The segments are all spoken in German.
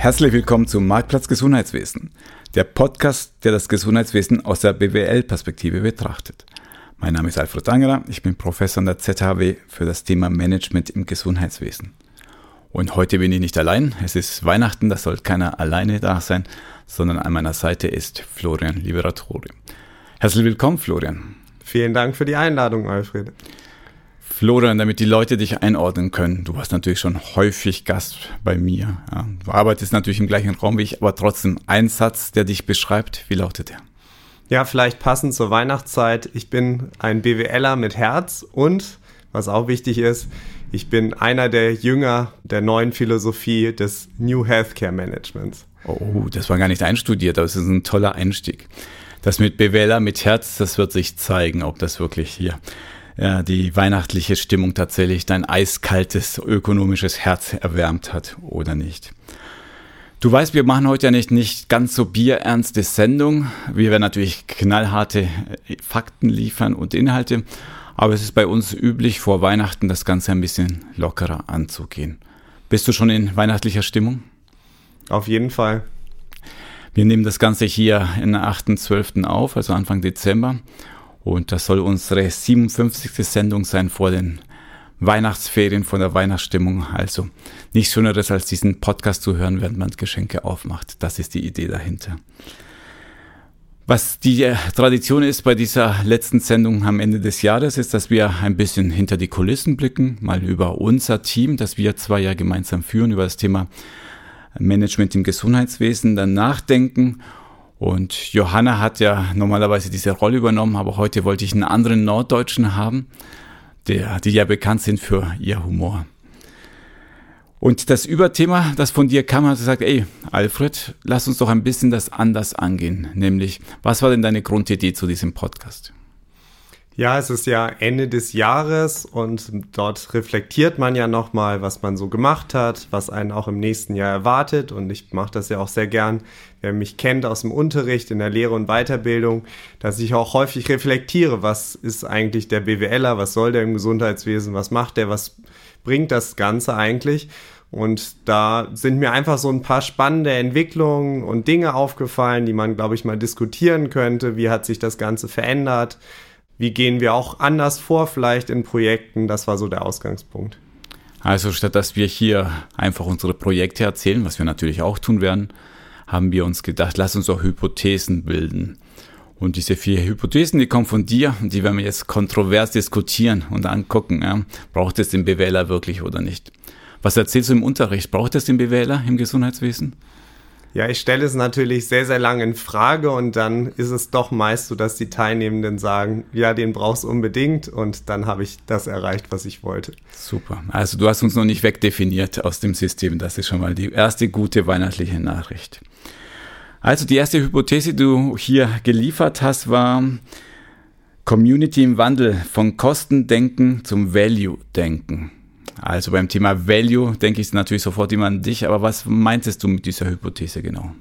Herzlich willkommen zum Marktplatz Gesundheitswesen, der Podcast, der das Gesundheitswesen aus der BWL-Perspektive betrachtet. Mein Name ist Alfred Angerer, ich bin Professor an der ZHW für das Thema Management im Gesundheitswesen. Und heute bin ich nicht allein, es ist Weihnachten, da soll keiner alleine da sein, sondern an meiner Seite ist Florian Liberatore. Herzlich willkommen, Florian. Vielen Dank für die Einladung, Alfred. Florian, damit die Leute dich einordnen können. Du warst natürlich schon häufig Gast bei mir. Ja. Du arbeitest natürlich im gleichen Raum wie ich, aber trotzdem ein Satz, der dich beschreibt. Wie lautet der? Ja, vielleicht passend zur Weihnachtszeit. Ich bin ein BWLer mit Herz und, was auch wichtig ist, ich bin einer der Jünger der neuen Philosophie des New Healthcare Managements. Oh, das war gar nicht einstudiert, aber es ist ein toller Einstieg. Das mit BWLer mit Herz, das wird sich zeigen, ob das wirklich hier ja, die weihnachtliche Stimmung tatsächlich dein eiskaltes ökonomisches Herz erwärmt hat oder nicht. Du weißt, wir machen heute ja nicht, nicht ganz so bierernste Sendung. Wir werden natürlich knallharte äh, Fakten liefern und Inhalte, aber es ist bei uns üblich, vor Weihnachten das Ganze ein bisschen lockerer anzugehen. Bist du schon in weihnachtlicher Stimmung? Auf jeden Fall. Wir nehmen das Ganze hier in der 8.12. auf, also Anfang Dezember. Und das soll unsere 57. Sendung sein vor den Weihnachtsferien, von der Weihnachtsstimmung. Also nichts Schöneres als diesen Podcast zu hören, während man Geschenke aufmacht. Das ist die Idee dahinter. Was die Tradition ist bei dieser letzten Sendung am Ende des Jahres, ist, dass wir ein bisschen hinter die Kulissen blicken, mal über unser Team, das wir zwei ja gemeinsam führen, über das Thema Management im Gesundheitswesen, dann nachdenken und Johanna hat ja normalerweise diese Rolle übernommen, aber heute wollte ich einen anderen Norddeutschen haben, der, die ja bekannt sind für ihr Humor. Und das Überthema, das von dir kam, hat gesagt, ey, Alfred, lass uns doch ein bisschen das anders angehen. Nämlich, was war denn deine Grundidee zu diesem Podcast? Ja, es ist ja Ende des Jahres und dort reflektiert man ja nochmal, was man so gemacht hat, was einen auch im nächsten Jahr erwartet. Und ich mache das ja auch sehr gern, wer mich kennt aus dem Unterricht, in der Lehre und Weiterbildung, dass ich auch häufig reflektiere, was ist eigentlich der BWLer, was soll der im Gesundheitswesen, was macht der, was bringt das Ganze eigentlich. Und da sind mir einfach so ein paar spannende Entwicklungen und Dinge aufgefallen, die man, glaube ich, mal diskutieren könnte. Wie hat sich das Ganze verändert? Wie gehen wir auch anders vor, vielleicht in Projekten. Das war so der Ausgangspunkt. Also statt dass wir hier einfach unsere Projekte erzählen, was wir natürlich auch tun werden, haben wir uns gedacht, lass uns auch Hypothesen bilden. Und diese vier Hypothesen, die kommen von dir die werden wir jetzt kontrovers diskutieren und angucken. Ja. Braucht es den BWLer wirklich oder nicht? Was erzählst du im Unterricht? Braucht es den BWLer im Gesundheitswesen? Ja, ich stelle es natürlich sehr, sehr lange in Frage und dann ist es doch meist so, dass die Teilnehmenden sagen, ja, den brauchst du unbedingt und dann habe ich das erreicht, was ich wollte. Super. Also du hast uns noch nicht wegdefiniert aus dem System. Das ist schon mal die erste gute weihnachtliche Nachricht. Also die erste Hypothese, die du hier geliefert hast, war Community im Wandel von Kostendenken zum Value-Denken. Also beim Thema Value denke ich natürlich sofort immer an dich, aber was meintest du mit dieser Hypothese genau?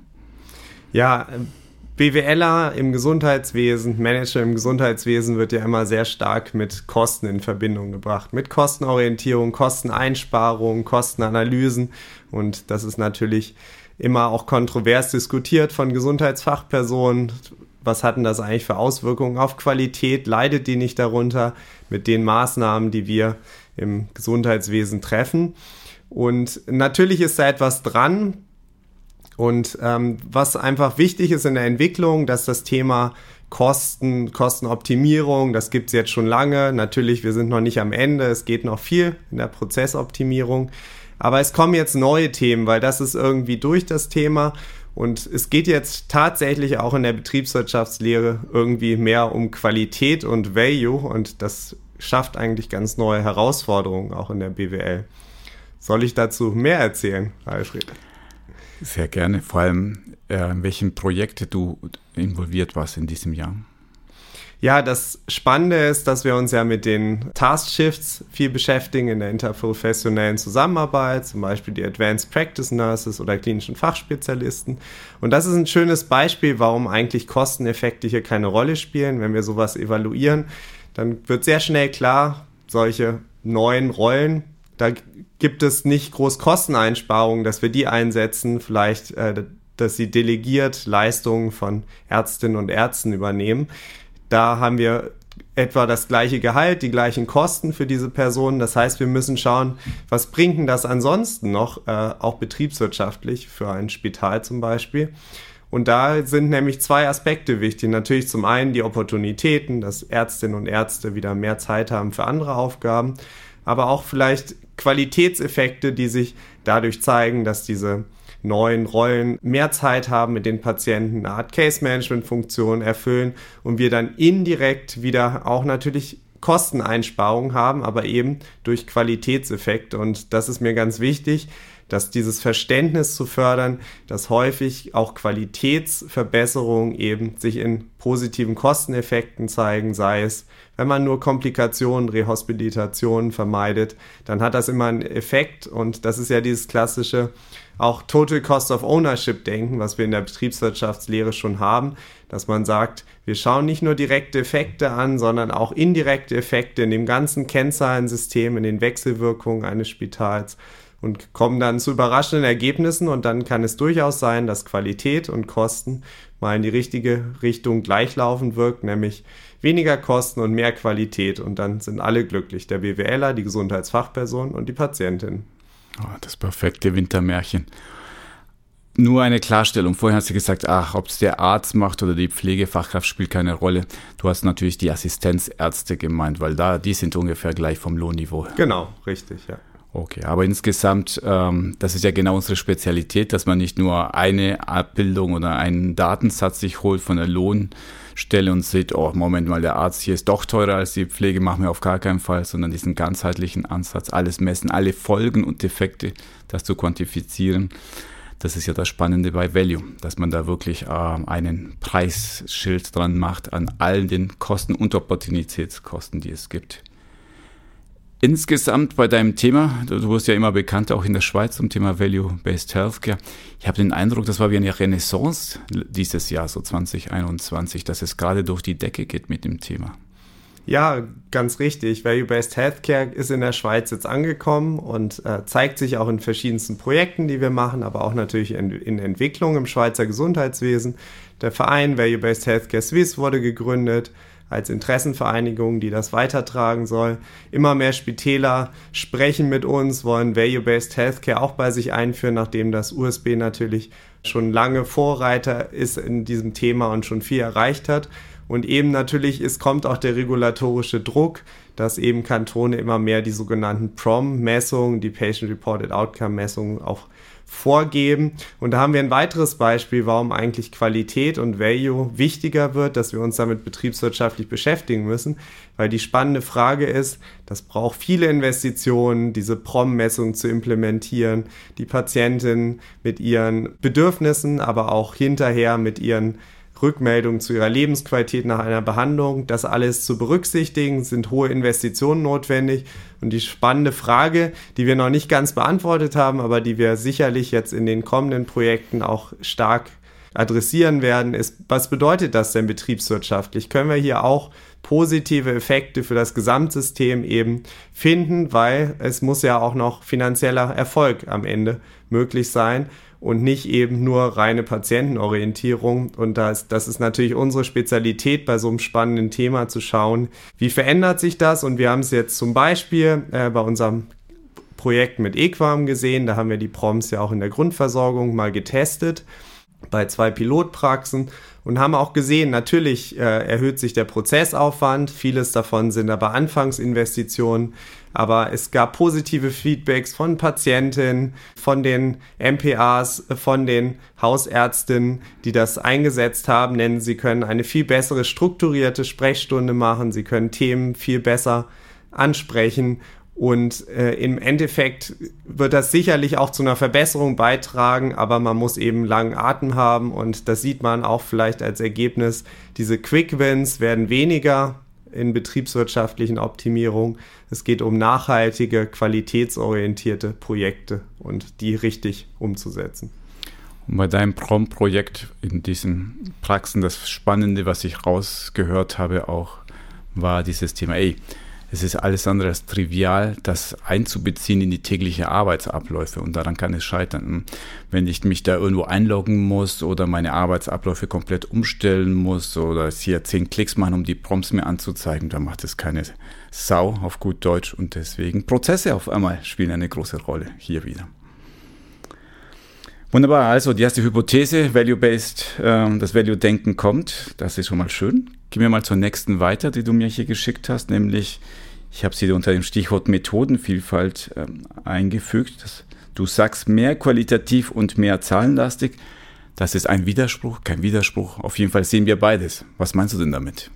Ja, BWLer im Gesundheitswesen, Manager im Gesundheitswesen wird ja immer sehr stark mit Kosten in Verbindung gebracht. Mit Kostenorientierung, Kosteneinsparung, Kostenanalysen. Und das ist natürlich immer auch kontrovers diskutiert von Gesundheitsfachpersonen. Was hatten das eigentlich für Auswirkungen auf Qualität? Leidet die nicht darunter mit den Maßnahmen, die wir im Gesundheitswesen treffen. Und natürlich ist da etwas dran. Und ähm, was einfach wichtig ist in der Entwicklung, dass das Thema Kosten, Kostenoptimierung, das gibt es jetzt schon lange. Natürlich, wir sind noch nicht am Ende, es geht noch viel in der Prozessoptimierung. Aber es kommen jetzt neue Themen, weil das ist irgendwie durch das Thema. Und es geht jetzt tatsächlich auch in der Betriebswirtschaftslehre irgendwie mehr um Qualität und Value. Und das schafft eigentlich ganz neue Herausforderungen auch in der BWL. Soll ich dazu mehr erzählen, Alfred? Sehr gerne. Vor allem, äh, in welchen Projekten du involviert warst in diesem Jahr. Ja, das Spannende ist, dass wir uns ja mit den Task Shifts viel beschäftigen in der interprofessionellen Zusammenarbeit, zum Beispiel die Advanced Practice Nurses oder klinischen Fachspezialisten. Und das ist ein schönes Beispiel, warum eigentlich Kosteneffekte hier keine Rolle spielen, wenn wir sowas evaluieren dann wird sehr schnell klar, solche neuen Rollen da gibt es nicht groß Kosteneinsparungen, dass wir die einsetzen, vielleicht, äh, dass sie delegiert Leistungen von Ärztinnen und Ärzten übernehmen. Da haben wir etwa das gleiche Gehalt, die gleichen Kosten für diese Personen. Das heißt, wir müssen schauen, was bringt denn das ansonsten noch, äh, auch betriebswirtschaftlich für ein Spital zum Beispiel. Und da sind nämlich zwei Aspekte wichtig. Natürlich zum einen die Opportunitäten, dass Ärztinnen und Ärzte wieder mehr Zeit haben für andere Aufgaben, aber auch vielleicht Qualitätseffekte, die sich dadurch zeigen, dass diese neuen Rollen mehr Zeit haben mit den Patienten, eine Art Case-Management-Funktion erfüllen und wir dann indirekt wieder auch natürlich Kosteneinsparungen haben, aber eben durch Qualitätseffekte. Und das ist mir ganz wichtig, dass dieses Verständnis zu fördern, dass häufig auch Qualitätsverbesserungen eben sich in positiven Kosteneffekten zeigen, sei es, wenn man nur Komplikationen, Rehospitationen vermeidet, dann hat das immer einen Effekt. Und das ist ja dieses klassische auch Total Cost of Ownership denken, was wir in der Betriebswirtschaftslehre schon haben, dass man sagt, wir schauen nicht nur direkte Effekte an, sondern auch indirekte Effekte in dem ganzen Kennzahlensystem, in den Wechselwirkungen eines Spitals und kommen dann zu überraschenden Ergebnissen und dann kann es durchaus sein, dass Qualität und Kosten mal in die richtige Richtung gleichlaufend wirkt, nämlich weniger Kosten und mehr Qualität und dann sind alle glücklich, der BWLer, die Gesundheitsfachperson und die Patientin. Oh, das perfekte Wintermärchen. Nur eine Klarstellung. Vorhin hast du gesagt, ach, ob es der Arzt macht oder die Pflegefachkraft spielt keine Rolle. Du hast natürlich die Assistenzärzte gemeint, weil da die sind ungefähr gleich vom Lohnniveau. Genau, richtig, ja. Okay, aber insgesamt, ähm, das ist ja genau unsere Spezialität, dass man nicht nur eine Abbildung oder einen Datensatz sich holt von der Lohnstelle und sieht, oh, Moment mal, der Arzt hier ist doch teurer als die Pflege, machen wir auf gar keinen Fall, sondern diesen ganzheitlichen Ansatz, alles messen, alle Folgen und Defekte, das zu quantifizieren. Das ist ja das Spannende bei Value, dass man da wirklich äh, einen Preisschild dran macht an allen den Kosten und Opportunitätskosten, die es gibt. Insgesamt bei deinem Thema, du wirst ja immer bekannt, auch in der Schweiz zum Thema Value-Based Healthcare. Ich habe den Eindruck, das war wie eine Renaissance dieses Jahr, so 2021, dass es gerade durch die Decke geht mit dem Thema. Ja, ganz richtig. Value-Based Healthcare ist in der Schweiz jetzt angekommen und äh, zeigt sich auch in verschiedensten Projekten, die wir machen, aber auch natürlich in, in Entwicklung im Schweizer Gesundheitswesen. Der Verein Value-Based Healthcare Swiss wurde gegründet als Interessenvereinigung, die das weitertragen soll. Immer mehr Spitäler sprechen mit uns, wollen Value-Based Healthcare auch bei sich einführen, nachdem das USB natürlich schon lange Vorreiter ist in diesem Thema und schon viel erreicht hat. Und eben natürlich ist, kommt auch der regulatorische Druck, dass eben Kantone immer mehr die sogenannten PROM-Messungen, die Patient Reported Outcome-Messungen auch vorgeben. Und da haben wir ein weiteres Beispiel, warum eigentlich Qualität und Value wichtiger wird, dass wir uns damit betriebswirtschaftlich beschäftigen müssen, weil die spannende Frage ist, das braucht viele Investitionen, diese PROM-Messung zu implementieren, die Patientin mit ihren Bedürfnissen, aber auch hinterher mit ihren Rückmeldungen zu ihrer Lebensqualität nach einer Behandlung. Das alles zu berücksichtigen, sind hohe Investitionen notwendig. Und die spannende Frage, die wir noch nicht ganz beantwortet haben, aber die wir sicherlich jetzt in den kommenden Projekten auch stark adressieren werden, ist, was bedeutet das denn betriebswirtschaftlich? Können wir hier auch positive Effekte für das Gesamtsystem eben finden, weil es muss ja auch noch finanzieller Erfolg am Ende möglich sein und nicht eben nur reine Patientenorientierung. Und das, das ist natürlich unsere Spezialität bei so einem spannenden Thema zu schauen, wie verändert sich das. Und wir haben es jetzt zum Beispiel äh, bei unserem Projekt mit Equam gesehen. Da haben wir die Proms ja auch in der Grundversorgung mal getestet bei zwei Pilotpraxen und haben auch gesehen, natürlich äh, erhöht sich der Prozessaufwand, vieles davon sind aber Anfangsinvestitionen, aber es gab positive Feedbacks von Patientinnen, von den MPAs, von den Hausärztinnen, die das eingesetzt haben, denn sie können eine viel bessere strukturierte Sprechstunde machen, sie können Themen viel besser ansprechen. Und äh, im Endeffekt wird das sicherlich auch zu einer Verbesserung beitragen, aber man muss eben langen Atem haben. Und das sieht man auch vielleicht als Ergebnis. Diese Quick Wins werden weniger in betriebswirtschaftlichen Optimierung. Es geht um nachhaltige, qualitätsorientierte Projekte und die richtig umzusetzen. Und bei deinem Prom-Projekt in diesen Praxen, das Spannende, was ich rausgehört habe, auch war dieses Thema, ey, es ist alles andere als trivial, das einzubeziehen in die tägliche Arbeitsabläufe und daran kann es scheitern. Wenn ich mich da irgendwo einloggen muss oder meine Arbeitsabläufe komplett umstellen muss oder hier zehn Klicks machen, um die Prompts mir anzuzeigen, dann macht es keine Sau auf gut Deutsch und deswegen Prozesse auf einmal spielen eine große Rolle hier wieder. Wunderbar, also die erste Hypothese, Value-Based, äh, das Value-Denken kommt, das ist schon mal schön. Gehen wir mal zur nächsten weiter, die du mir hier geschickt hast, nämlich, ich habe sie unter dem Stichwort Methodenvielfalt äh, eingefügt. Du sagst mehr qualitativ und mehr zahlenlastig. Das ist ein Widerspruch, kein Widerspruch. Auf jeden Fall sehen wir beides. Was meinst du denn damit?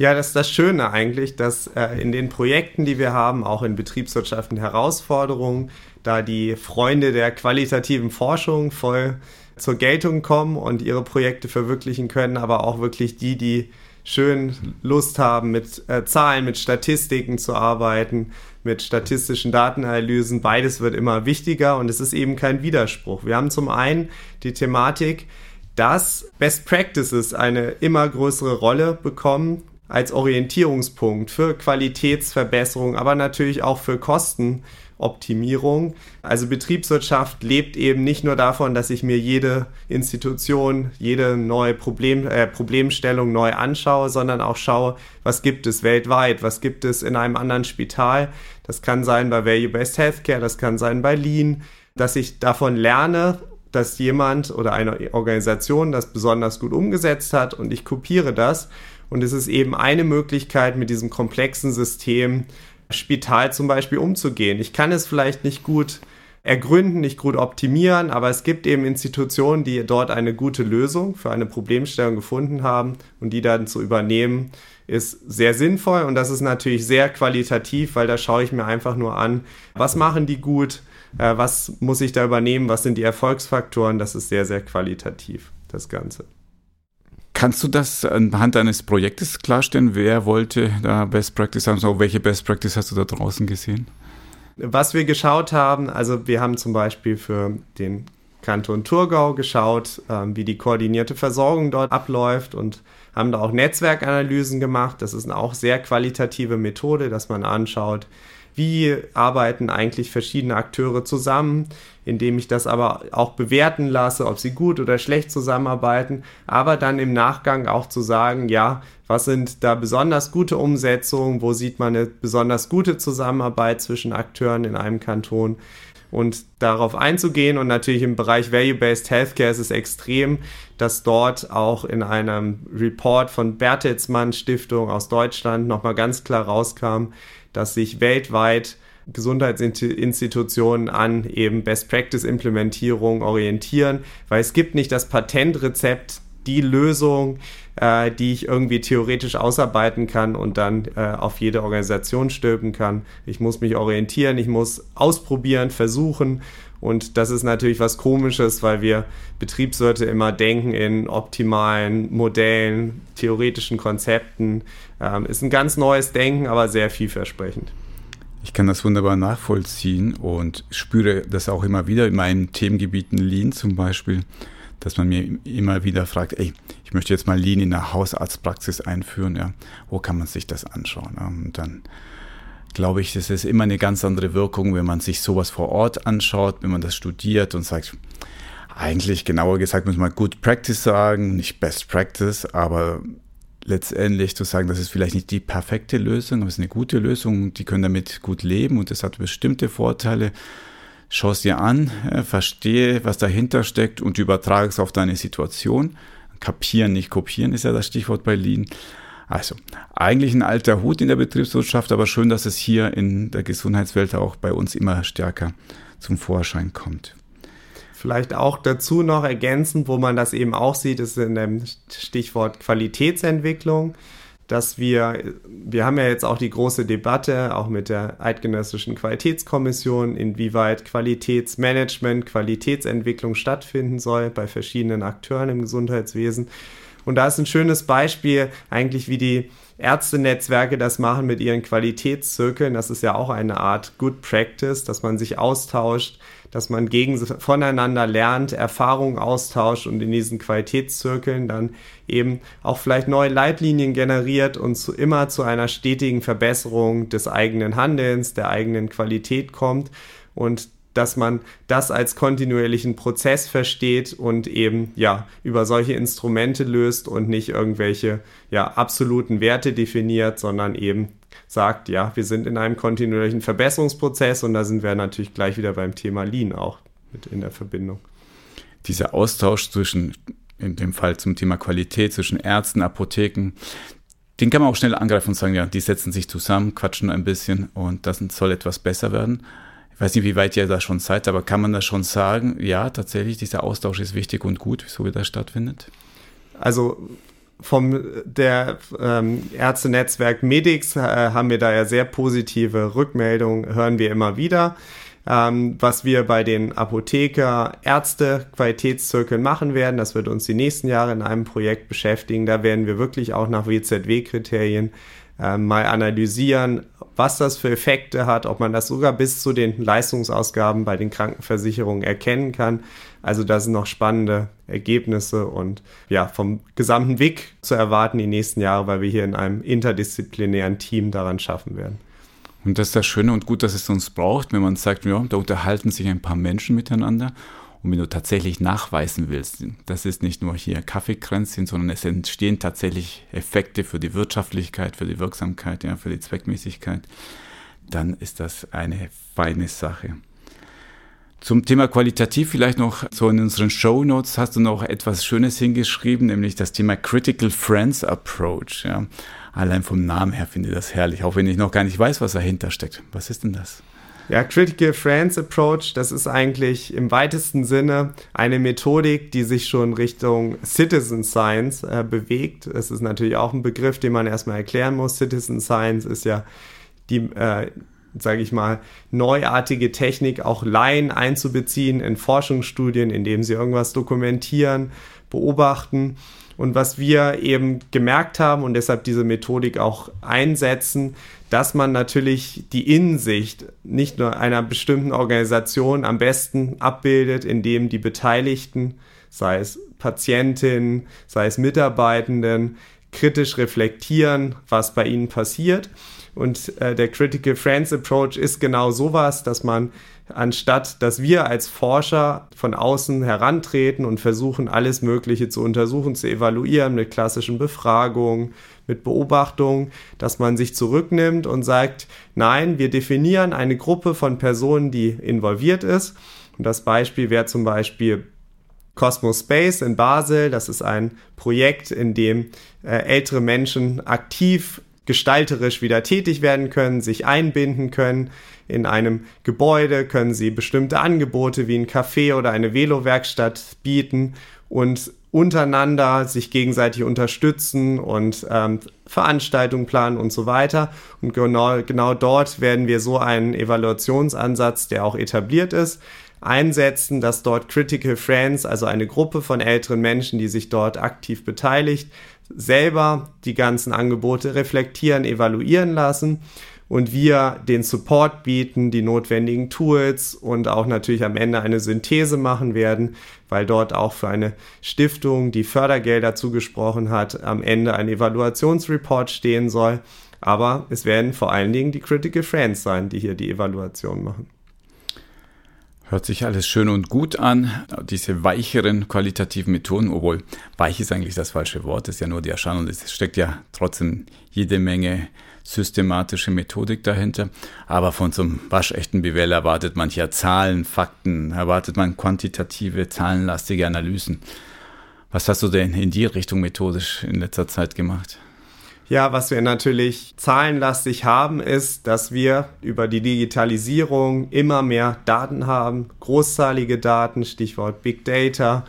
Ja, das ist das Schöne eigentlich, dass äh, in den Projekten, die wir haben, auch in Betriebswirtschaften Herausforderungen, da die Freunde der qualitativen Forschung voll zur Geltung kommen und ihre Projekte verwirklichen können, aber auch wirklich die, die schön Lust haben, mit äh, Zahlen, mit Statistiken zu arbeiten, mit statistischen Datenanalysen. Beides wird immer wichtiger und es ist eben kein Widerspruch. Wir haben zum einen die Thematik, dass Best Practices eine immer größere Rolle bekommen als Orientierungspunkt für Qualitätsverbesserung, aber natürlich auch für Kosten Optimierung. Also Betriebswirtschaft lebt eben nicht nur davon, dass ich mir jede Institution, jede neue Problem, äh, Problemstellung neu anschaue, sondern auch schaue, was gibt es weltweit, was gibt es in einem anderen Spital. Das kann sein bei Value-Based Healthcare, das kann sein bei Lean, dass ich davon lerne, dass jemand oder eine Organisation das besonders gut umgesetzt hat und ich kopiere das. Und es ist eben eine Möglichkeit, mit diesem komplexen System Spital zum Beispiel umzugehen. Ich kann es vielleicht nicht gut ergründen, nicht gut optimieren, aber es gibt eben Institutionen, die dort eine gute Lösung für eine Problemstellung gefunden haben und die dann zu übernehmen, ist sehr sinnvoll und das ist natürlich sehr qualitativ, weil da schaue ich mir einfach nur an, was machen die gut, äh, was muss ich da übernehmen, was sind die Erfolgsfaktoren, das ist sehr, sehr qualitativ, das Ganze. Kannst du das anhand deines Projektes klarstellen? Wer wollte da Best Practice haben? So, welche Best Practice hast du da draußen gesehen? Was wir geschaut haben, also wir haben zum Beispiel für den Kanton Thurgau geschaut, ähm, wie die koordinierte Versorgung dort abläuft und haben da auch Netzwerkanalysen gemacht. Das ist eine auch sehr qualitative Methode, dass man anschaut, wie arbeiten eigentlich verschiedene Akteure zusammen, indem ich das aber auch bewerten lasse, ob sie gut oder schlecht zusammenarbeiten, aber dann im Nachgang auch zu sagen, ja, was sind da besonders gute Umsetzungen, wo sieht man eine besonders gute Zusammenarbeit zwischen Akteuren in einem Kanton und darauf einzugehen. Und natürlich im Bereich Value-Based Healthcare ist es extrem, dass dort auch in einem Report von Bertelsmann Stiftung aus Deutschland nochmal ganz klar rauskam, dass sich weltweit Gesundheitsinstitutionen an eben Best Practice Implementierung orientieren, weil es gibt nicht das Patentrezept, die Lösung, äh, die ich irgendwie theoretisch ausarbeiten kann und dann äh, auf jede Organisation stülpen kann. Ich muss mich orientieren, ich muss ausprobieren, versuchen und das ist natürlich was Komisches, weil wir Betriebswirte immer denken in optimalen Modellen, theoretischen Konzepten. Ähm, ist ein ganz neues Denken, aber sehr vielversprechend. Ich kann das wunderbar nachvollziehen und spüre das auch immer wieder in meinen Themengebieten Lean zum Beispiel, dass man mir immer wieder fragt, ey, ich möchte jetzt mal Lean in der Hausarztpraxis einführen, ja, wo kann man sich das anschauen? Und dann glaube ich, das ist immer eine ganz andere Wirkung, wenn man sich sowas vor Ort anschaut, wenn man das studiert und sagt, eigentlich genauer gesagt muss man Good Practice sagen, nicht Best Practice, aber letztendlich zu sagen, das ist vielleicht nicht die perfekte Lösung, aber es ist eine gute Lösung, die können damit gut leben und es hat bestimmte Vorteile. Schau es dir an, verstehe, was dahinter steckt und übertrage es auf deine Situation. Kapieren, nicht kopieren ist ja das Stichwort bei Lean. Also, eigentlich ein alter Hut in der Betriebswirtschaft, aber schön, dass es hier in der Gesundheitswelt auch bei uns immer stärker zum Vorschein kommt. Vielleicht auch dazu noch ergänzend, wo man das eben auch sieht, ist in dem Stichwort Qualitätsentwicklung, dass wir, wir haben ja jetzt auch die große Debatte, auch mit der Eidgenössischen Qualitätskommission, inwieweit Qualitätsmanagement, Qualitätsentwicklung stattfinden soll bei verschiedenen Akteuren im Gesundheitswesen. Und da ist ein schönes Beispiel eigentlich, wie die Ärztenetzwerke das machen mit ihren Qualitätszirkeln. Das ist ja auch eine Art Good Practice, dass man sich austauscht, dass man gegen, voneinander lernt, Erfahrungen austauscht und in diesen Qualitätszirkeln dann eben auch vielleicht neue Leitlinien generiert und zu, immer zu einer stetigen Verbesserung des eigenen Handelns, der eigenen Qualität kommt. Und dass man das als kontinuierlichen Prozess versteht und eben ja über solche Instrumente löst und nicht irgendwelche ja absoluten Werte definiert, sondern eben sagt, ja, wir sind in einem kontinuierlichen Verbesserungsprozess und da sind wir natürlich gleich wieder beim Thema Lean auch mit in der Verbindung. Dieser Austausch zwischen in dem Fall zum Thema Qualität zwischen Ärzten, Apotheken, den kann man auch schnell angreifen und sagen, ja, die setzen sich zusammen, quatschen ein bisschen und das soll etwas besser werden. Ich weiß nicht, wie weit ihr da schon seid, aber kann man das schon sagen? Ja, tatsächlich, dieser Austausch ist wichtig und gut, so wie das stattfindet? Also vom der ähm, Ärztenetzwerk Medix äh, haben wir da ja sehr positive Rückmeldungen, hören wir immer wieder. Ähm, was wir bei den Apotheker Ärzte Qualitätszirkeln machen werden, das wird uns die nächsten Jahre in einem Projekt beschäftigen. Da werden wir wirklich auch nach WZW-Kriterien äh, mal analysieren, was das für Effekte hat, ob man das sogar bis zu den Leistungsausgaben bei den Krankenversicherungen erkennen kann. Also da sind noch spannende Ergebnisse und ja, vom gesamten Weg zu erwarten die nächsten Jahre, weil wir hier in einem interdisziplinären Team daran schaffen werden. Und das ist das Schöne und gut, dass es uns braucht, wenn man sagt, ja, da unterhalten sich ein paar Menschen miteinander und wenn du tatsächlich nachweisen willst, das ist nicht nur hier Kaffeekränzchen, sondern es entstehen tatsächlich Effekte für die Wirtschaftlichkeit, für die Wirksamkeit, ja, für die Zweckmäßigkeit, dann ist das eine feine Sache. Zum Thema qualitativ vielleicht noch so in unseren Show Notes hast du noch etwas Schönes hingeschrieben, nämlich das Thema Critical Friends Approach. Ja. Allein vom Namen her finde ich das herrlich, auch wenn ich noch gar nicht weiß, was dahinter steckt. Was ist denn das? Ja, Critical Friends Approach, das ist eigentlich im weitesten Sinne eine Methodik, die sich schon Richtung Citizen Science äh, bewegt. Es ist natürlich auch ein Begriff, den man erstmal erklären muss. Citizen Science ist ja die, äh, sage ich mal, neuartige Technik, auch Laien einzubeziehen in Forschungsstudien, indem sie irgendwas dokumentieren, beobachten. Und was wir eben gemerkt haben und deshalb diese Methodik auch einsetzen, dass man natürlich die Innensicht nicht nur einer bestimmten Organisation am besten abbildet, indem die Beteiligten, sei es Patientinnen, sei es Mitarbeitenden, kritisch reflektieren, was bei ihnen passiert. Und äh, der Critical Friends Approach ist genau sowas, dass man anstatt dass wir als Forscher von außen herantreten und versuchen, alles Mögliche zu untersuchen, zu evaluieren mit klassischen Befragungen, mit Beobachtungen, dass man sich zurücknimmt und sagt, nein, wir definieren eine Gruppe von Personen, die involviert ist. Und das Beispiel wäre zum Beispiel Cosmos Space in Basel. Das ist ein Projekt, in dem äh, ältere Menschen aktiv gestalterisch wieder tätig werden können, sich einbinden können. In einem Gebäude können sie bestimmte Angebote wie ein Café oder eine Velowerkstatt bieten und untereinander sich gegenseitig unterstützen und ähm, Veranstaltungen planen und so weiter. Und genau, genau dort werden wir so einen Evaluationsansatz, der auch etabliert ist, einsetzen, dass dort Critical Friends, also eine Gruppe von älteren Menschen, die sich dort aktiv beteiligt, selber die ganzen Angebote reflektieren, evaluieren lassen und wir den Support bieten, die notwendigen Tools und auch natürlich am Ende eine Synthese machen werden, weil dort auch für eine Stiftung, die Fördergelder zugesprochen hat, am Ende ein Evaluationsreport stehen soll. Aber es werden vor allen Dingen die Critical Friends sein, die hier die Evaluation machen. Hört sich alles schön und gut an. Diese weicheren qualitativen Methoden, obwohl weich ist eigentlich das falsche Wort, ist ja nur die Erscheinung. Es steckt ja trotzdem jede Menge systematische Methodik dahinter. Aber von so einem waschechten BWL erwartet man ja Zahlen, Fakten, erwartet man quantitative, zahlenlastige Analysen. Was hast du denn in die Richtung methodisch in letzter Zeit gemacht? Ja, was wir natürlich zahlenlastig haben, ist, dass wir über die Digitalisierung immer mehr Daten haben, großzahlige Daten, Stichwort Big Data.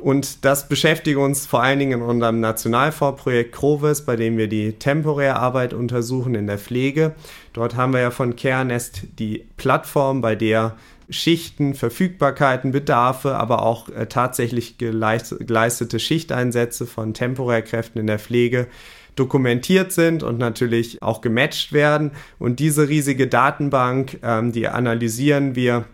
Und das beschäftigt uns vor allen Dingen in unserem Nationalfondsprojekt CROVIS, bei dem wir die temporäre Arbeit untersuchen in der Pflege. Dort haben wir ja von CareNest die Plattform, bei der Schichten, Verfügbarkeiten, Bedarfe, aber auch äh, tatsächlich geleistete Schichteinsätze von Temporärkräften in der Pflege dokumentiert sind und natürlich auch gematcht werden. Und diese riesige Datenbank, ähm, die analysieren wir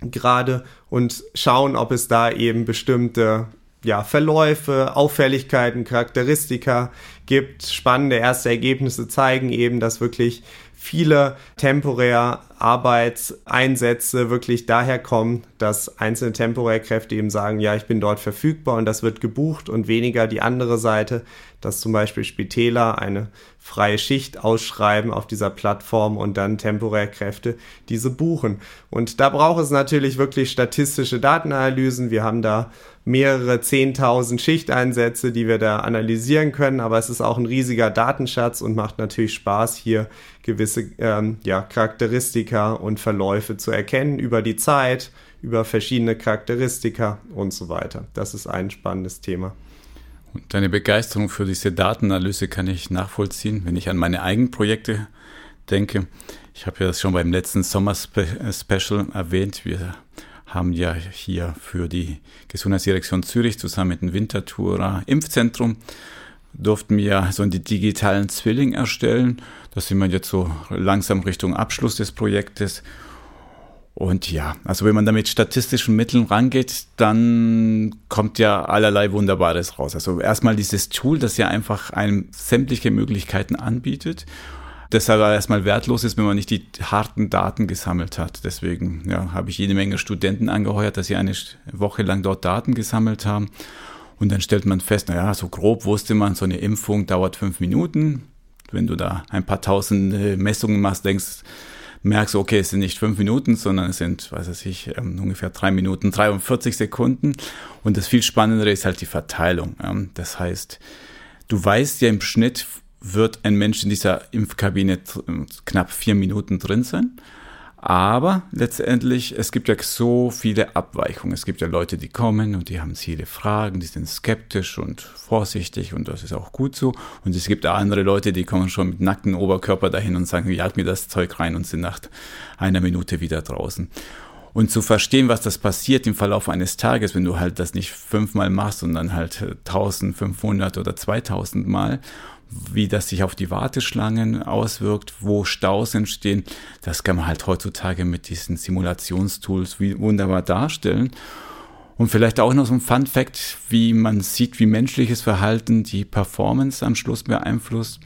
gerade und schauen, ob es da eben bestimmte ja, Verläufe, Auffälligkeiten, Charakteristika gibt. Spannende erste Ergebnisse zeigen eben, dass wirklich viele temporär Arbeitseinsätze wirklich daher kommen, dass einzelne Temporärkräfte eben sagen, ja, ich bin dort verfügbar und das wird gebucht und weniger die andere Seite, dass zum Beispiel Spitäler eine freie Schicht ausschreiben auf dieser Plattform und dann Temporärkräfte diese buchen. Und da braucht es natürlich wirklich statistische Datenanalysen. Wir haben da mehrere 10.000 Schichteinsätze, die wir da analysieren können, aber es ist auch ein riesiger Datenschatz und macht natürlich Spaß, hier gewisse ähm, ja, Charakteristika und Verläufe zu erkennen über die Zeit, über verschiedene Charakteristika und so weiter. Das ist ein spannendes Thema. Und deine Begeisterung für diese Datenanalyse kann ich nachvollziehen, wenn ich an meine eigenen Projekte denke. Ich habe ja das schon beim letzten Sommer-Special erwähnt. Wir haben ja hier für die Gesundheitsdirektion Zürich zusammen mit dem Winterthurer Impfzentrum durften wir so einen digitalen Zwilling erstellen. Da sind wir jetzt so langsam Richtung Abschluss des Projektes. Und ja, also wenn man da mit statistischen Mitteln rangeht, dann kommt ja allerlei Wunderbares raus. Also erstmal dieses Tool, das ja einfach einem sämtliche Möglichkeiten anbietet. Aber erstmal wertlos ist, wenn man nicht die harten Daten gesammelt hat. Deswegen ja, habe ich jede Menge Studenten angeheuert, dass sie eine Woche lang dort Daten gesammelt haben. Und dann stellt man fest, naja, so grob wusste man, so eine Impfung dauert fünf Minuten. Wenn du da ein paar tausend Messungen machst, denkst, merkst du, okay, es sind nicht fünf Minuten, sondern es sind, weiß ich, ähm, ungefähr drei Minuten, 43 Sekunden. Und das viel Spannendere ist halt die Verteilung. Das heißt, du weißt ja im Schnitt wird ein Mensch in dieser Impfkabine knapp vier Minuten drin sein. Aber letztendlich, es gibt ja so viele Abweichungen. Es gibt ja Leute, die kommen und die haben viele Fragen, die sind skeptisch und vorsichtig und das ist auch gut so. Und es gibt andere Leute, die kommen schon mit nacktem Oberkörper dahin und sagen, jagt mir das Zeug rein und sind nach einer Minute wieder draußen. Und zu verstehen, was das passiert im Verlauf eines Tages, wenn du halt das nicht fünfmal machst, sondern halt 1500 oder 2000 Mal wie das sich auf die Warteschlangen auswirkt, wo Staus entstehen, das kann man halt heutzutage mit diesen Simulationstools wunderbar darstellen. Und vielleicht auch noch so ein Fun Fact, wie man sieht, wie menschliches Verhalten die Performance am Schluss beeinflusst.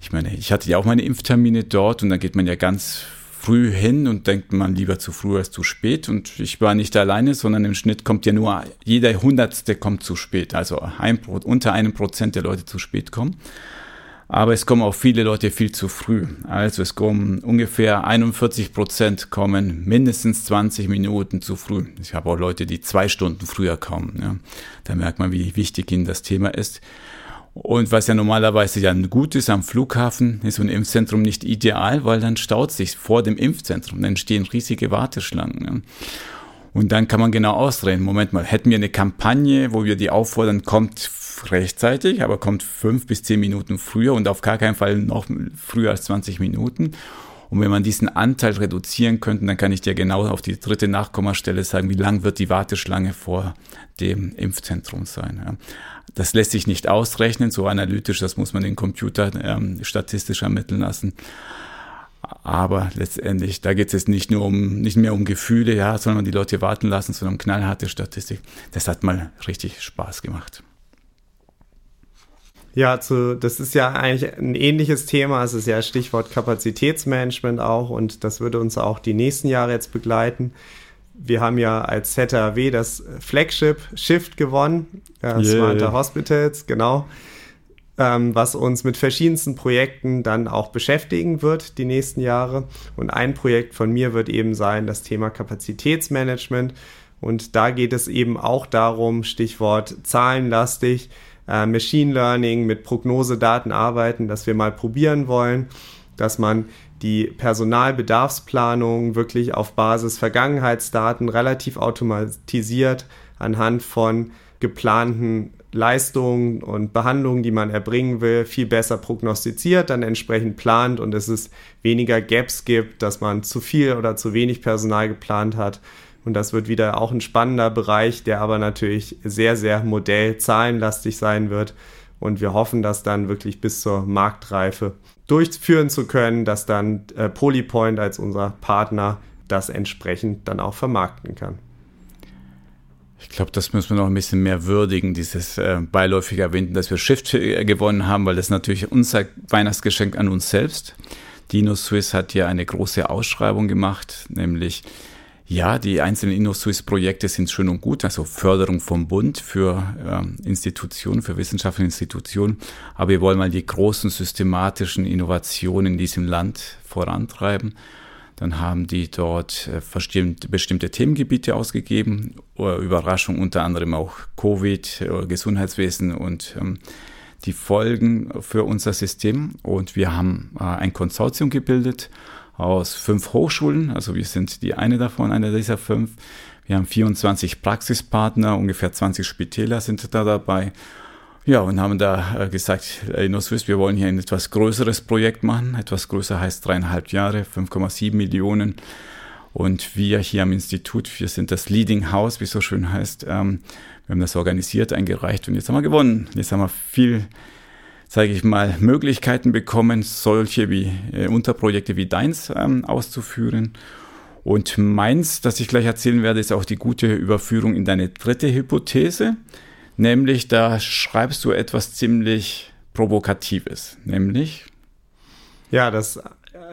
Ich meine, ich hatte ja auch meine Impftermine dort und da geht man ja ganz früh hin und denkt man lieber zu früh als zu spät. Und ich war nicht alleine, sondern im Schnitt kommt ja nur jeder Hundertste kommt zu spät. Also ein, unter einem Prozent der Leute zu spät kommen. Aber es kommen auch viele Leute viel zu früh. Also es kommen ungefähr 41 Prozent kommen mindestens 20 Minuten zu früh. Ich habe auch Leute, die zwei Stunden früher kommen. Ja. Da merkt man, wie wichtig ihnen das Thema ist. Und was ja normalerweise ja gut ist am Flughafen, ist so ein Impfzentrum nicht ideal, weil dann staut sich vor dem Impfzentrum, dann entstehen riesige Warteschlangen. Ne? Und dann kann man genau ausreden, Moment mal, hätten wir eine Kampagne, wo wir die auffordern, kommt rechtzeitig, aber kommt fünf bis zehn Minuten früher und auf gar keinen Fall noch früher als 20 Minuten. Und wenn man diesen Anteil reduzieren könnte, dann kann ich dir genau auf die dritte Nachkommastelle sagen, wie lang wird die Warteschlange vor dem Impfzentrum sein. Ja. Das lässt sich nicht ausrechnen, so analytisch, das muss man den Computer ähm, statistisch ermitteln lassen. Aber letztendlich, da geht es nicht nur um, nicht mehr um Gefühle, ja, sondern die Leute warten lassen, sondern um knallharte Statistik. Das hat mal richtig Spaß gemacht. Ja, zu, das ist ja eigentlich ein ähnliches Thema. Es ist ja Stichwort Kapazitätsmanagement auch und das würde uns auch die nächsten Jahre jetzt begleiten. Wir haben ja als ZRW das Flagship Shift gewonnen, äh, yeah. Smarter Hospitals, genau, ähm, was uns mit verschiedensten Projekten dann auch beschäftigen wird die nächsten Jahre. Und ein Projekt von mir wird eben sein das Thema Kapazitätsmanagement. Und da geht es eben auch darum, Stichwort zahlenlastig, äh, Machine Learning, mit Prognosedaten arbeiten, dass wir mal probieren wollen, dass man die Personalbedarfsplanung wirklich auf Basis Vergangenheitsdaten relativ automatisiert anhand von geplanten Leistungen und Behandlungen, die man erbringen will, viel besser prognostiziert, dann entsprechend plant und es ist weniger Gaps gibt, dass man zu viel oder zu wenig Personal geplant hat und das wird wieder auch ein spannender Bereich, der aber natürlich sehr, sehr modellzahlenlastig sein wird. und wir hoffen, das dann wirklich bis zur Marktreife durchführen zu können, dass dann äh, Polypoint als unser Partner das entsprechend dann auch vermarkten kann. Ich glaube, das müssen wir noch ein bisschen mehr würdigen, dieses äh, beiläufig erwähnten, dass wir Shift äh, gewonnen haben, weil das natürlich unser Weihnachtsgeschenk an uns selbst. Dino Swiss hat ja eine große Ausschreibung gemacht, nämlich ja, die einzelnen InnoSwiss-Projekte sind schön und gut, also Förderung vom Bund für ähm, Institutionen, für wissenschaftliche Institutionen. Aber wir wollen mal die großen systematischen Innovationen in diesem Land vorantreiben. Dann haben die dort äh, bestimmte Themengebiete ausgegeben. Überraschung unter anderem auch Covid, äh, Gesundheitswesen und ähm, die Folgen für unser System. Und wir haben äh, ein Konsortium gebildet aus fünf Hochschulen. Also wir sind die eine davon, eine dieser fünf. Wir haben 24 Praxispartner, ungefähr 20 Spitäler sind da dabei. Ja, und haben da äh, gesagt, InnoSwiss, wir wollen hier ein etwas größeres Projekt machen. Etwas größer heißt dreieinhalb Jahre, 5,7 Millionen. Und wir hier am Institut, wir sind das Leading House, wie es so schön heißt. Ähm, wir haben das organisiert, eingereicht und jetzt haben wir gewonnen. Jetzt haben wir viel, sage ich mal, Möglichkeiten bekommen, solche wie äh, Unterprojekte wie deins ähm, auszuführen. Und meins, das ich gleich erzählen werde, ist auch die gute Überführung in deine dritte Hypothese. Nämlich, da schreibst du etwas ziemlich Provokatives. Nämlich. Ja, das,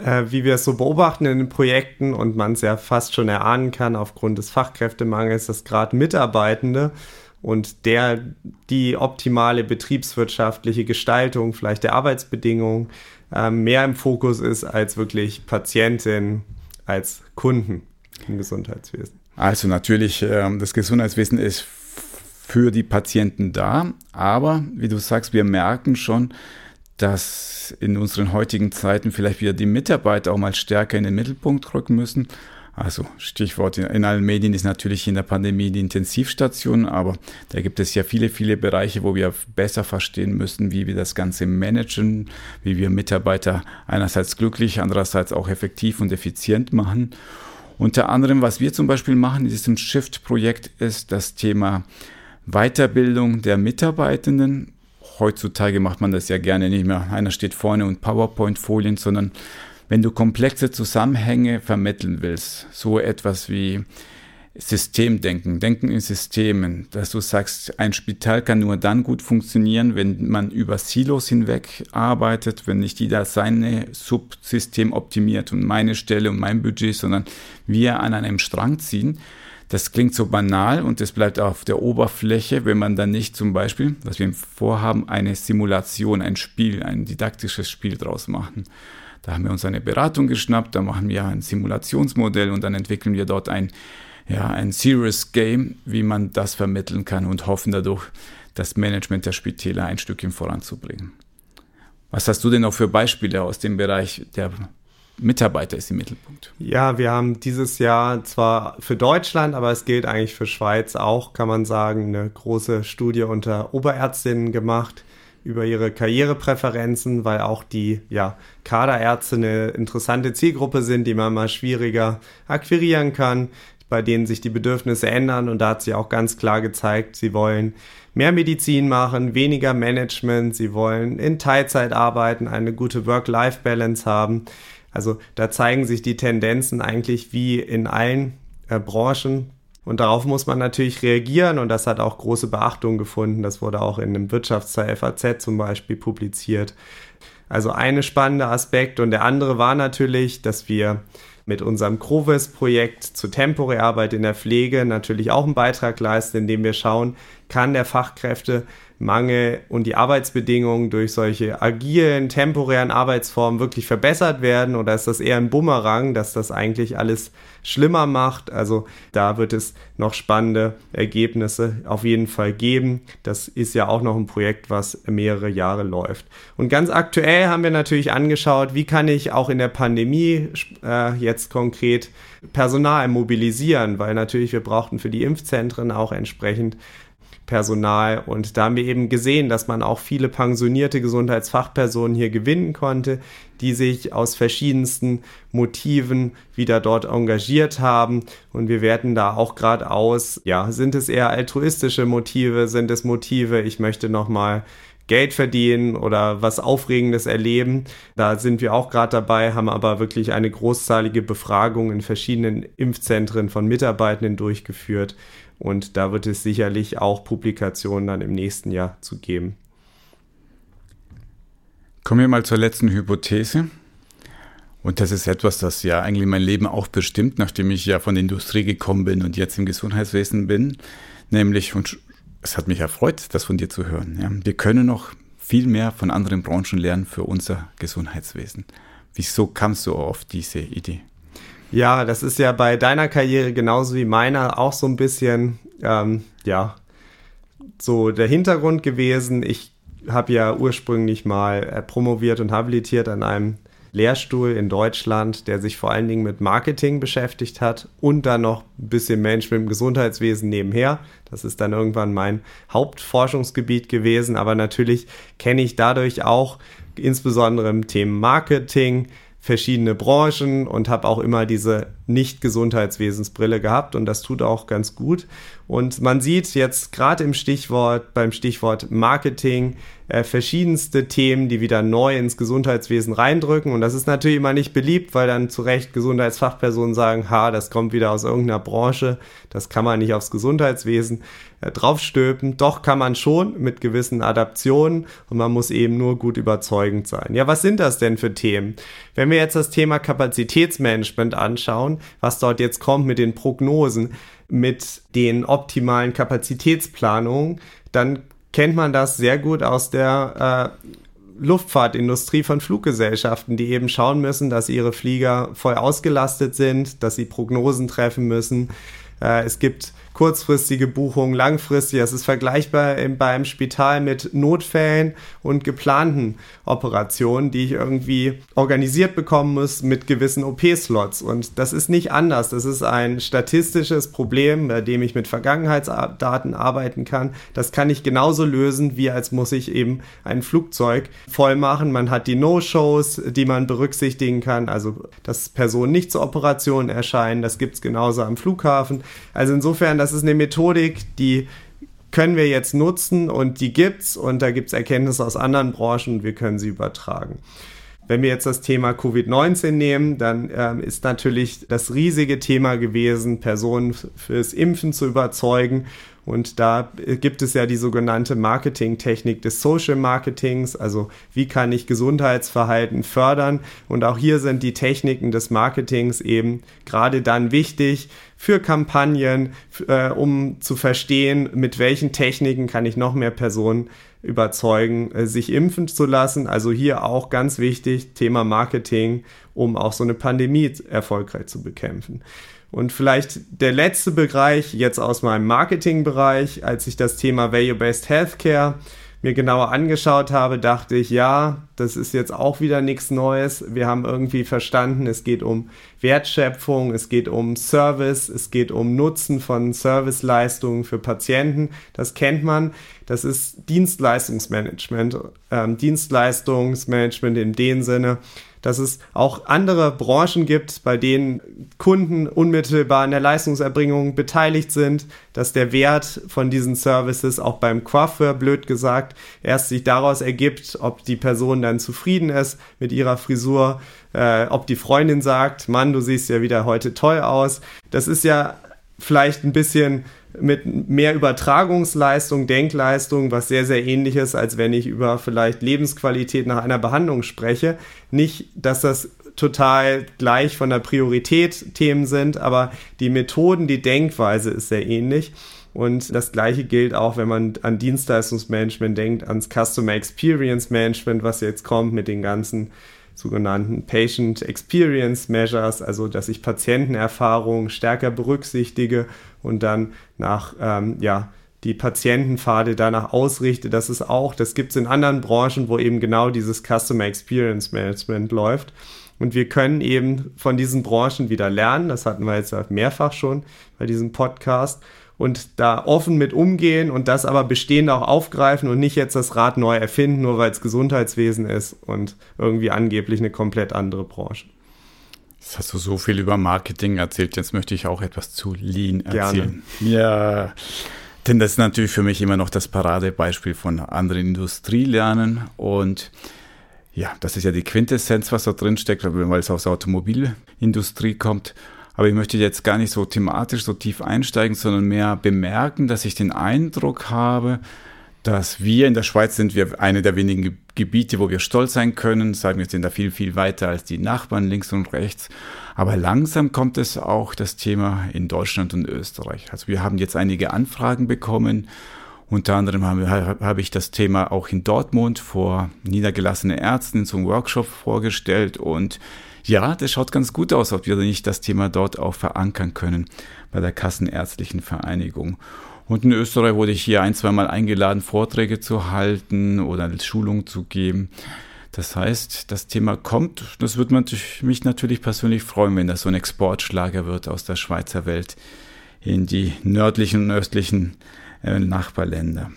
äh, wie wir es so beobachten in den Projekten und man es ja fast schon erahnen kann aufgrund des Fachkräftemangels, dass gerade Mitarbeitende und der die optimale betriebswirtschaftliche Gestaltung vielleicht der Arbeitsbedingungen äh, mehr im Fokus ist als wirklich Patientin als Kunden im Gesundheitswesen. Also natürlich, äh, das Gesundheitswesen ist für die Patienten da. Aber wie du sagst, wir merken schon, dass in unseren heutigen Zeiten vielleicht wieder die Mitarbeiter auch mal stärker in den Mittelpunkt rücken müssen. Also Stichwort in allen Medien ist natürlich in der Pandemie die Intensivstation, aber da gibt es ja viele, viele Bereiche, wo wir besser verstehen müssen, wie wir das Ganze managen, wie wir Mitarbeiter einerseits glücklich, andererseits auch effektiv und effizient machen. Unter anderem, was wir zum Beispiel machen in diesem Shift-Projekt, ist das Thema Weiterbildung der Mitarbeitenden. Heutzutage macht man das ja gerne nicht mehr. Einer steht vorne und PowerPoint-Folien, sondern wenn du komplexe Zusammenhänge vermitteln willst, so etwas wie Systemdenken, Denken in Systemen, dass du sagst, ein Spital kann nur dann gut funktionieren, wenn man über Silos hinweg arbeitet, wenn nicht jeder seine Subsystem optimiert und meine Stelle und mein Budget, sondern wir an einem Strang ziehen, das klingt so banal und es bleibt auf der Oberfläche, wenn man dann nicht zum Beispiel, was wir vorhaben, eine Simulation, ein Spiel, ein didaktisches Spiel draus machen. Da haben wir uns eine Beratung geschnappt, da machen wir ein Simulationsmodell und dann entwickeln wir dort ein, ja, ein Serious Game, wie man das vermitteln kann und hoffen dadurch, das Management der Spitäler ein Stückchen voranzubringen. Was hast du denn noch für Beispiele aus dem Bereich der Mitarbeiter ist im Mittelpunkt. Ja, wir haben dieses Jahr zwar für Deutschland, aber es gilt eigentlich für Schweiz auch, kann man sagen, eine große Studie unter Oberärztinnen gemacht über ihre Karrierepräferenzen, weil auch die ja, Kaderärzte eine interessante Zielgruppe sind, die man mal schwieriger akquirieren kann, bei denen sich die Bedürfnisse ändern. Und da hat sie auch ganz klar gezeigt, sie wollen mehr Medizin machen, weniger Management, sie wollen in Teilzeit arbeiten, eine gute Work-Life-Balance haben. Also da zeigen sich die Tendenzen eigentlich wie in allen äh, Branchen. Und darauf muss man natürlich reagieren und das hat auch große Beachtung gefunden. Das wurde auch in einem Wirtschaftsteil FAZ zum Beispiel publiziert. Also eine spannende Aspekt und der andere war natürlich, dass wir mit unserem Crovis-Projekt zur Temporärarbeit in der Pflege natürlich auch einen Beitrag leisten, indem wir schauen, kann der Fachkräfte Mangel und die Arbeitsbedingungen durch solche agilen, temporären Arbeitsformen wirklich verbessert werden oder ist das eher ein Bumerang, dass das eigentlich alles schlimmer macht? Also da wird es noch spannende Ergebnisse auf jeden Fall geben. Das ist ja auch noch ein Projekt, was mehrere Jahre läuft. Und ganz aktuell haben wir natürlich angeschaut, wie kann ich auch in der Pandemie äh, jetzt konkret Personal mobilisieren, weil natürlich wir brauchten für die Impfzentren auch entsprechend Personal. Und da haben wir eben gesehen, dass man auch viele pensionierte Gesundheitsfachpersonen hier gewinnen konnte, die sich aus verschiedensten Motiven wieder dort engagiert haben. Und wir werten da auch gerade aus, ja, sind es eher altruistische Motive, sind es Motive, ich möchte nochmal Geld verdienen oder was Aufregendes erleben. Da sind wir auch gerade dabei, haben aber wirklich eine großzahlige Befragung in verschiedenen Impfzentren von Mitarbeitenden durchgeführt. Und da wird es sicherlich auch Publikationen dann im nächsten Jahr zu geben. Kommen wir mal zur letzten Hypothese. Und das ist etwas, das ja eigentlich mein Leben auch bestimmt, nachdem ich ja von der Industrie gekommen bin und jetzt im Gesundheitswesen bin. Nämlich, und es hat mich erfreut, das von dir zu hören. Ja. Wir können noch viel mehr von anderen Branchen lernen für unser Gesundheitswesen. Wieso kamst du auf diese Idee? Ja, das ist ja bei deiner Karriere genauso wie meiner auch so ein bisschen, ähm, ja, so der Hintergrund gewesen. Ich habe ja ursprünglich mal äh, promoviert und habilitiert an einem Lehrstuhl in Deutschland, der sich vor allen Dingen mit Marketing beschäftigt hat und dann noch ein bisschen Management im Gesundheitswesen nebenher. Das ist dann irgendwann mein Hauptforschungsgebiet gewesen, aber natürlich kenne ich dadurch auch insbesondere im Thema Marketing verschiedene Branchen und habe auch immer diese Nicht-Gesundheitswesensbrille gehabt und das tut auch ganz gut. Und man sieht jetzt gerade im Stichwort, beim Stichwort Marketing, äh, verschiedenste Themen, die wieder neu ins Gesundheitswesen reindrücken. Und das ist natürlich immer nicht beliebt, weil dann zu Recht Gesundheitsfachpersonen sagen, ha, das kommt wieder aus irgendeiner Branche, das kann man nicht aufs Gesundheitswesen äh, draufstülpen. Doch kann man schon mit gewissen Adaptionen und man muss eben nur gut überzeugend sein. Ja, was sind das denn für Themen? Wenn wir jetzt das Thema Kapazitätsmanagement anschauen, was dort jetzt kommt mit den Prognosen, mit den optimalen Kapazitätsplanungen, dann kennt man das sehr gut aus der äh, Luftfahrtindustrie von Fluggesellschaften, die eben schauen müssen, dass ihre Flieger voll ausgelastet sind, dass sie Prognosen treffen müssen. Äh, es gibt kurzfristige Buchungen, langfristig. Es ist vergleichbar im, beim Spital mit Notfällen und geplanten Operationen, die ich irgendwie organisiert bekommen muss mit gewissen OP-Slots. Und das ist nicht anders. Das ist ein statistisches Problem, bei dem ich mit Vergangenheitsdaten arbeiten kann. Das kann ich genauso lösen, wie als muss ich eben ein Flugzeug voll machen. Man hat die No-Shows, die man berücksichtigen kann, also dass Personen nicht zur Operation erscheinen. Das gibt es genauso am Flughafen. Also insofern, das das ist eine Methodik, die können wir jetzt nutzen und die gibt's und da gibt es Erkenntnisse aus anderen Branchen und wir können sie übertragen. Wenn wir jetzt das Thema Covid-19 nehmen, dann ähm, ist natürlich das riesige Thema gewesen, Personen fürs Impfen zu überzeugen. Und da gibt es ja die sogenannte Marketingtechnik des Social Marketings, also wie kann ich Gesundheitsverhalten fördern. Und auch hier sind die Techniken des Marketings eben gerade dann wichtig für Kampagnen, äh, um zu verstehen, mit welchen Techniken kann ich noch mehr Personen überzeugen, äh, sich impfen zu lassen. Also hier auch ganz wichtig, Thema Marketing, um auch so eine Pandemie erfolgreich zu bekämpfen. Und vielleicht der letzte Bereich jetzt aus meinem Marketingbereich, als ich das Thema Value-Based Healthcare mir genauer angeschaut habe, dachte ich, ja, das ist jetzt auch wieder nichts Neues. Wir haben irgendwie verstanden, es geht um Wertschöpfung, es geht um Service, es geht um Nutzen von Serviceleistungen für Patienten. Das kennt man. Das ist Dienstleistungsmanagement. Ähm, Dienstleistungsmanagement in dem Sinne, dass es auch andere Branchen gibt, bei denen Kunden unmittelbar an der Leistungserbringung beteiligt sind, dass der Wert von diesen Services auch beim Coiffeur, blöd gesagt, erst sich daraus ergibt, ob die Person dann zufrieden ist mit ihrer Frisur, äh, ob die Freundin sagt, Mann, du siehst ja wieder heute toll aus. Das ist ja vielleicht ein bisschen mit mehr Übertragungsleistung, Denkleistung, was sehr, sehr ähnlich ist, als wenn ich über vielleicht Lebensqualität nach einer Behandlung spreche. Nicht, dass das total gleich von der Priorität Themen sind, aber die Methoden, die Denkweise ist sehr ähnlich. Und das gleiche gilt auch, wenn man an Dienstleistungsmanagement denkt, ans Customer Experience Management, was jetzt kommt mit den ganzen sogenannten Patient Experience Measures, also dass ich Patientenerfahrungen stärker berücksichtige und dann nach, ähm, ja, die Patientenpfade danach ausrichte. Das ist auch, das gibt es in anderen Branchen, wo eben genau dieses Customer Experience Management läuft. Und wir können eben von diesen Branchen wieder lernen. Das hatten wir jetzt mehrfach schon bei diesem Podcast und da offen mit umgehen und das aber bestehend auch aufgreifen und nicht jetzt das Rad neu erfinden, nur weil es Gesundheitswesen ist und irgendwie angeblich eine komplett andere Branche. Jetzt hast du so viel über Marketing erzählt, jetzt möchte ich auch etwas zu Lean erzählen. Gerne. Ja. Denn das ist natürlich für mich immer noch das Paradebeispiel von anderen Industrielernen und ja, das ist ja die Quintessenz, was da drin steckt, weil es aus der Automobilindustrie kommt. Aber ich möchte jetzt gar nicht so thematisch so tief einsteigen, sondern mehr bemerken, dass ich den Eindruck habe, dass wir in der Schweiz sind wir eine der wenigen Gebiete, wo wir stolz sein können. Sagen wir sind da viel, viel weiter als die Nachbarn links und rechts. Aber langsam kommt es auch das Thema in Deutschland und Österreich. Also wir haben jetzt einige Anfragen bekommen unter anderem habe, habe ich das Thema auch in Dortmund vor niedergelassenen Ärzten zum Workshop vorgestellt und ja, das schaut ganz gut aus, ob wir nicht das Thema dort auch verankern können bei der Kassenärztlichen Vereinigung. Und in Österreich wurde ich hier ein, zwei Mal eingeladen, Vorträge zu halten oder Schulungen zu geben. Das heißt, das Thema kommt. Das würde mich natürlich persönlich freuen, wenn das so ein Exportschlager wird aus der Schweizer Welt in die nördlichen und östlichen äh, Nachbarländer.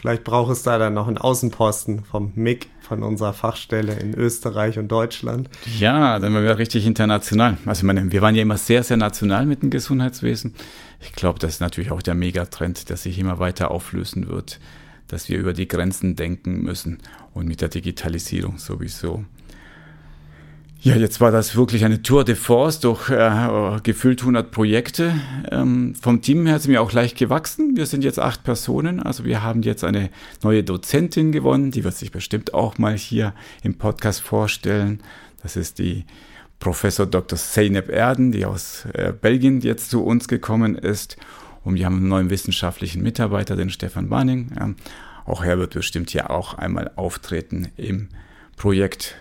Vielleicht braucht es da dann noch einen Außenposten vom MIG, von unserer Fachstelle in Österreich und Deutschland. Ja, dann wären wir richtig international. Also ich meine, wir waren ja immer sehr, sehr national mit dem Gesundheitswesen. Ich glaube, das ist natürlich auch der Megatrend, der sich immer weiter auflösen wird, dass wir über die Grenzen denken müssen und mit der Digitalisierung sowieso. Ja, jetzt war das wirklich eine Tour de Force durch äh, gefühlt 100 Projekte. Ähm, vom Team her sind wir auch leicht gewachsen. Wir sind jetzt acht Personen. Also wir haben jetzt eine neue Dozentin gewonnen. Die wird sich bestimmt auch mal hier im Podcast vorstellen. Das ist die Professor Dr. Zeynep Erden, die aus äh, Belgien jetzt zu uns gekommen ist. Und wir haben einen neuen wissenschaftlichen Mitarbeiter, den Stefan Barning. Ja, auch er wird bestimmt hier auch einmal auftreten im Projekt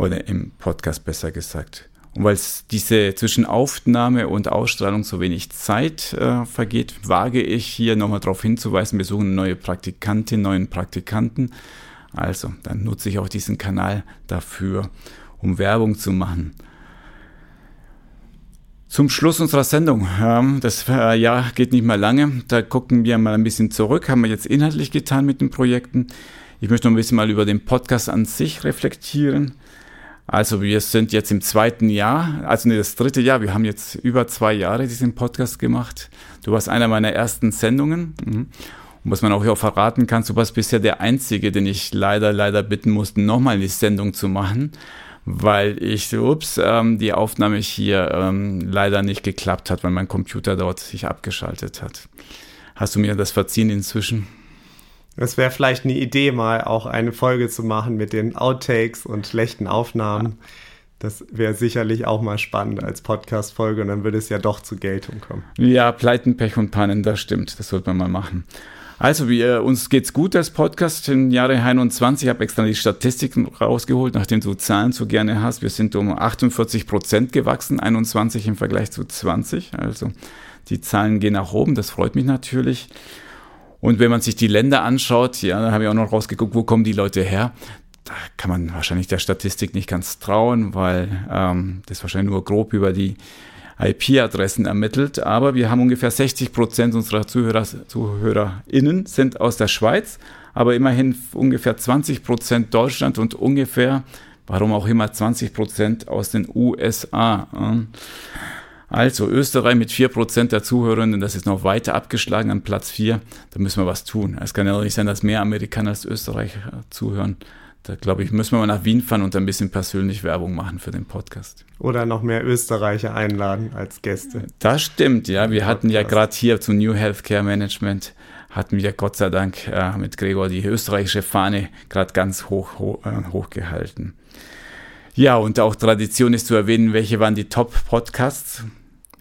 oder im Podcast besser gesagt. Und weil es diese zwischen Aufnahme und Ausstrahlung so wenig Zeit äh, vergeht, wage ich hier nochmal darauf hinzuweisen, wir suchen neue Praktikantin, neuen Praktikanten. Also, dann nutze ich auch diesen Kanal dafür, um Werbung zu machen. Zum Schluss unserer Sendung. Das äh, Jahr geht nicht mehr lange. Da gucken wir mal ein bisschen zurück. Haben wir jetzt inhaltlich getan mit den Projekten. Ich möchte noch ein bisschen mal über den Podcast an sich reflektieren. Also wir sind jetzt im zweiten Jahr, also nee, das dritte Jahr. Wir haben jetzt über zwei Jahre diesen Podcast gemacht. Du warst einer meiner ersten Sendungen. Mhm. Und was man auch hier verraten kann, du warst bisher der Einzige, den ich leider, leider bitten musste, nochmal die Sendung zu machen, weil ich, ups, ähm, die Aufnahme hier ähm, leider nicht geklappt hat, weil mein Computer dort sich abgeschaltet hat. Hast du mir das verziehen inzwischen? Es wäre vielleicht eine Idee, mal auch eine Folge zu machen mit den Outtakes und schlechten Aufnahmen. Das wäre sicherlich auch mal spannend als Podcast-Folge und dann würde es ja doch zu Geltung kommen. Ja, Pleiten, Pech und Pannen, das stimmt. Das sollte man mal machen. Also, wir, uns geht's gut als Podcast im Jahre 21. Ich habe extra die Statistiken rausgeholt, nachdem du Zahlen so gerne hast. Wir sind um 48 Prozent gewachsen, 21 im Vergleich zu 20. Also, die Zahlen gehen nach oben. Das freut mich natürlich. Und wenn man sich die Länder anschaut, ja, da habe ich auch noch rausgeguckt, wo kommen die Leute her? Da kann man wahrscheinlich der Statistik nicht ganz trauen, weil ähm, das wahrscheinlich nur grob über die IP-Adressen ermittelt. Aber wir haben ungefähr 60 Prozent unserer Zuhörer, ZuhörerInnen sind aus der Schweiz, aber immerhin ungefähr 20 Prozent Deutschland und ungefähr, warum auch immer, 20 Prozent aus den USA. Also Österreich mit 4% der Zuhörerinnen, das ist noch weiter abgeschlagen an Platz 4. Da müssen wir was tun. Es kann ja nicht sein, dass mehr Amerikaner als Österreicher zuhören. Da glaube ich, müssen wir mal nach Wien fahren und ein bisschen persönlich Werbung machen für den Podcast. Oder noch mehr Österreicher einladen als Gäste. Das stimmt, ja. Wir hatten ja gerade hier zum New Healthcare Management, hatten wir Gott sei Dank äh, mit Gregor die österreichische Fahne gerade ganz hoch, hoch, äh, hochgehalten. Ja, und auch Tradition ist zu erwähnen, welche waren die Top-Podcasts.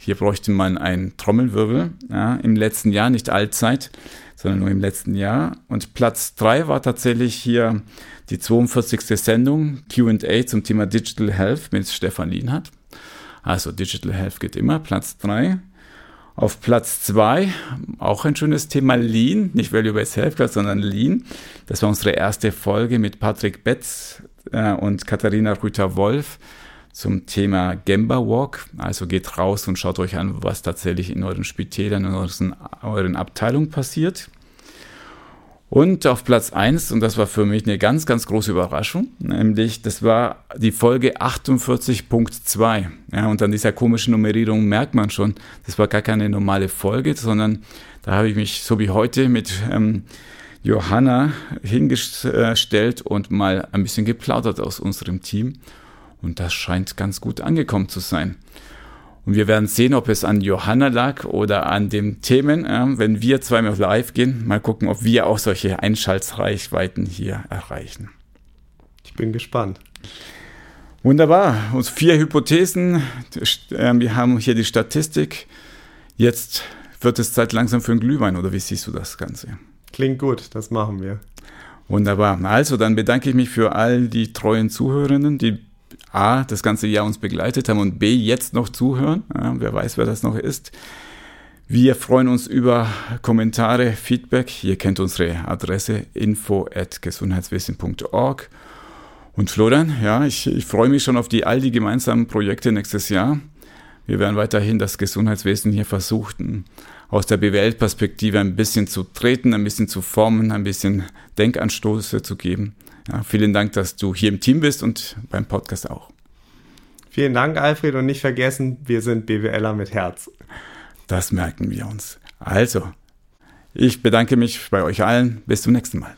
Hier bräuchte man einen Trommelwirbel ja, im letzten Jahr, nicht allzeit, sondern nur im letzten Jahr. Und Platz 3 war tatsächlich hier die 42. Sendung QA zum Thema Digital Health mit Stefan Lienhardt. Also Digital Health geht immer, Platz 3. Auf Platz 2 auch ein schönes Thema Lean, nicht Value-Based Healthcare, sondern Lean. Das war unsere erste Folge mit Patrick Betz äh, und Katharina Rüther-Wolf zum Thema Gemba Walk. Also geht raus und schaut euch an, was tatsächlich in euren Spitälern, in euren, euren Abteilungen passiert. Und auf Platz 1, und das war für mich eine ganz, ganz große Überraschung, nämlich das war die Folge 48.2. Ja, und an dieser komischen Nummerierung merkt man schon, das war gar keine normale Folge, sondern da habe ich mich so wie heute mit ähm, Johanna hingestellt und mal ein bisschen geplaudert aus unserem Team. Und das scheint ganz gut angekommen zu sein. Und wir werden sehen, ob es an Johanna lag oder an den Themen, äh, wenn wir zweimal live gehen. Mal gucken, ob wir auch solche Einschaltreichweiten hier erreichen. Ich bin gespannt. Wunderbar. Und vier Hypothesen. Ähm, wir haben hier die Statistik. Jetzt wird es Zeit langsam für einen Glühwein, oder wie siehst du das Ganze? Klingt gut, das machen wir. Wunderbar. Also, dann bedanke ich mich für all die treuen Zuhörenden, die A, das ganze Jahr uns begleitet haben und B, jetzt noch zuhören. Ja, wer weiß, wer das noch ist. Wir freuen uns über Kommentare, Feedback. Ihr kennt unsere Adresse info at gesundheitswesen.org. Und Florian, ja, ich, ich freue mich schon auf die all die gemeinsamen Projekte nächstes Jahr. Wir werden weiterhin das Gesundheitswesen hier versuchen, aus der BWL-Perspektive ein bisschen zu treten, ein bisschen zu formen, ein bisschen Denkanstoße zu geben. Ja, vielen Dank, dass du hier im Team bist und beim Podcast auch. Vielen Dank, Alfred, und nicht vergessen, wir sind BWLer mit Herz. Das merken wir uns. Also, ich bedanke mich bei euch allen. Bis zum nächsten Mal.